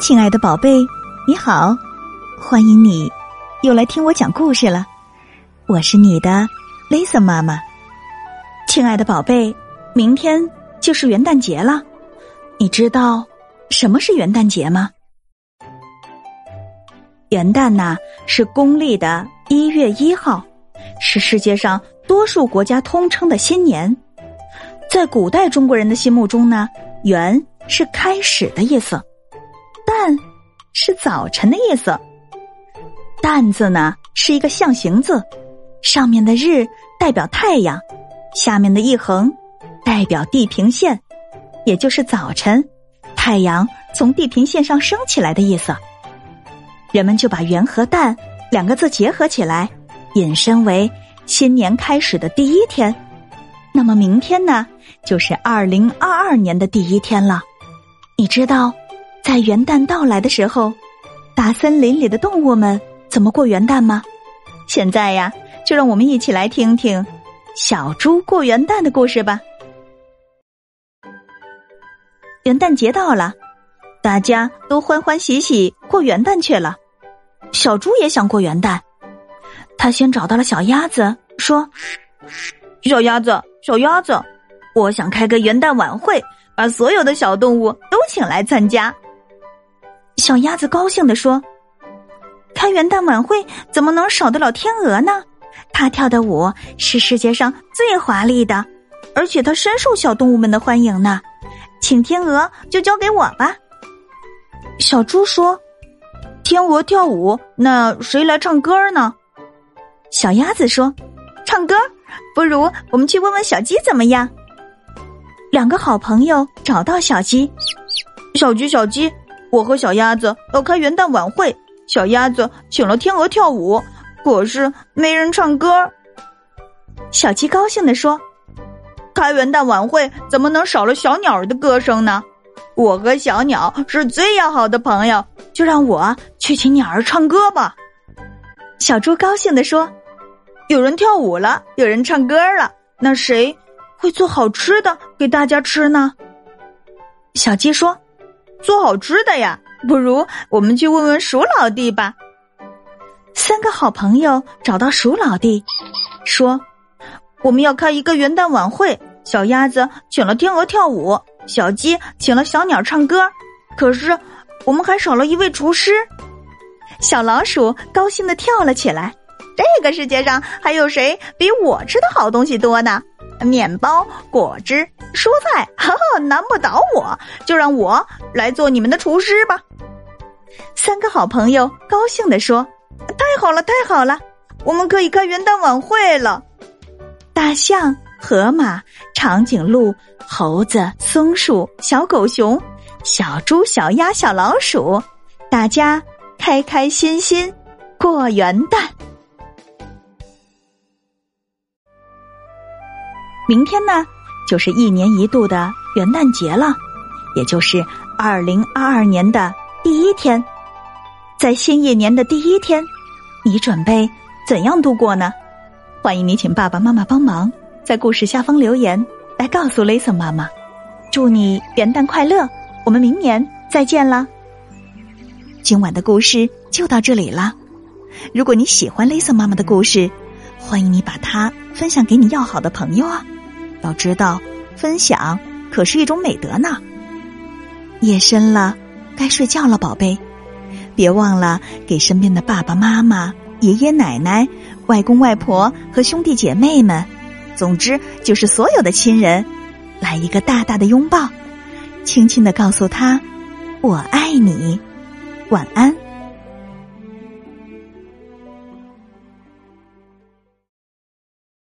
亲爱的宝贝，你好，欢迎你又来听我讲故事了。我是你的 Lisa 妈妈。亲爱的宝贝，明天就是元旦节了，你知道什么是元旦节吗？元旦呐，是公历的一月一号，是世界上多数国家通称的新年。在古代中国人的心目中呢，元是开始的意思。旦是早晨的意思，旦字呢是一个象形字，上面的日代表太阳，下面的一横代表地平线，也就是早晨，太阳从地平线上升起来的意思。人们就把元和旦两个字结合起来，引申为新年开始的第一天。那么明天呢，就是二零二二年的第一天了。你知道？在元旦到来的时候，大森林里的动物们怎么过元旦吗？现在呀，就让我们一起来听听小猪过元旦的故事吧。元旦节到了，大家都欢欢喜喜过元旦去了。小猪也想过元旦，他先找到了小鸭子，说：“小鸭子，小鸭子，我想开个元旦晚会，把所有的小动物都请来参加。”小鸭子高兴地说：“开元旦晚会怎么能少得了天鹅呢？它跳的舞是世界上最华丽的，而且它深受小动物们的欢迎呢。请天鹅就交给我吧。”小猪说：“天鹅跳舞，那谁来唱歌呢？”小鸭子说：“唱歌，不如我们去问问小鸡怎么样。”两个好朋友找到小鸡，小鸡，小鸡。我和小鸭子要开元旦晚会，小鸭子请了天鹅跳舞，可是没人唱歌。小鸡高兴地说：“开元旦晚会怎么能少了小鸟的歌声呢？我和小鸟是最要好的朋友，就让我去请鸟儿唱歌吧。”小猪高兴地说：“有人跳舞了，有人唱歌了，那谁会做好吃的给大家吃呢？”小鸡说。做好吃的呀，不如我们去问问鼠老弟吧。三个好朋友找到鼠老弟，说：“我们要开一个元旦晚会，小鸭子请了天鹅跳舞，小鸡请了小鸟唱歌，可是我们还少了一位厨师。”小老鼠高兴的跳了起来：“这个世界上还有谁比我吃的好东西多呢？”面包、果汁、蔬菜，哈哈，难不倒我，就让我来做你们的厨师吧。三个好朋友高兴地说：“太好了，太好了，我们可以开元旦晚会了。”大象、河马、长颈鹿、猴子、松鼠、小狗熊、小猪、小鸭、小老鼠，大家开开心心过元旦。明天呢，就是一年一度的元旦节了，也就是二零二二年的第一天。在新一年的第一天，你准备怎样度过呢？欢迎你请爸爸妈妈帮忙，在故事下方留言来告诉雷森妈妈。祝你元旦快乐！我们明年再见啦。今晚的故事就到这里啦。如果你喜欢雷森妈妈的故事，欢迎你把它分享给你要好的朋友啊。要知道，分享可是一种美德呢。夜深了，该睡觉了，宝贝，别忘了给身边的爸爸妈妈、爷爷奶奶、外公外婆和兄弟姐妹们，总之就是所有的亲人，来一个大大的拥抱，轻轻的告诉他：“我爱你，晚安。”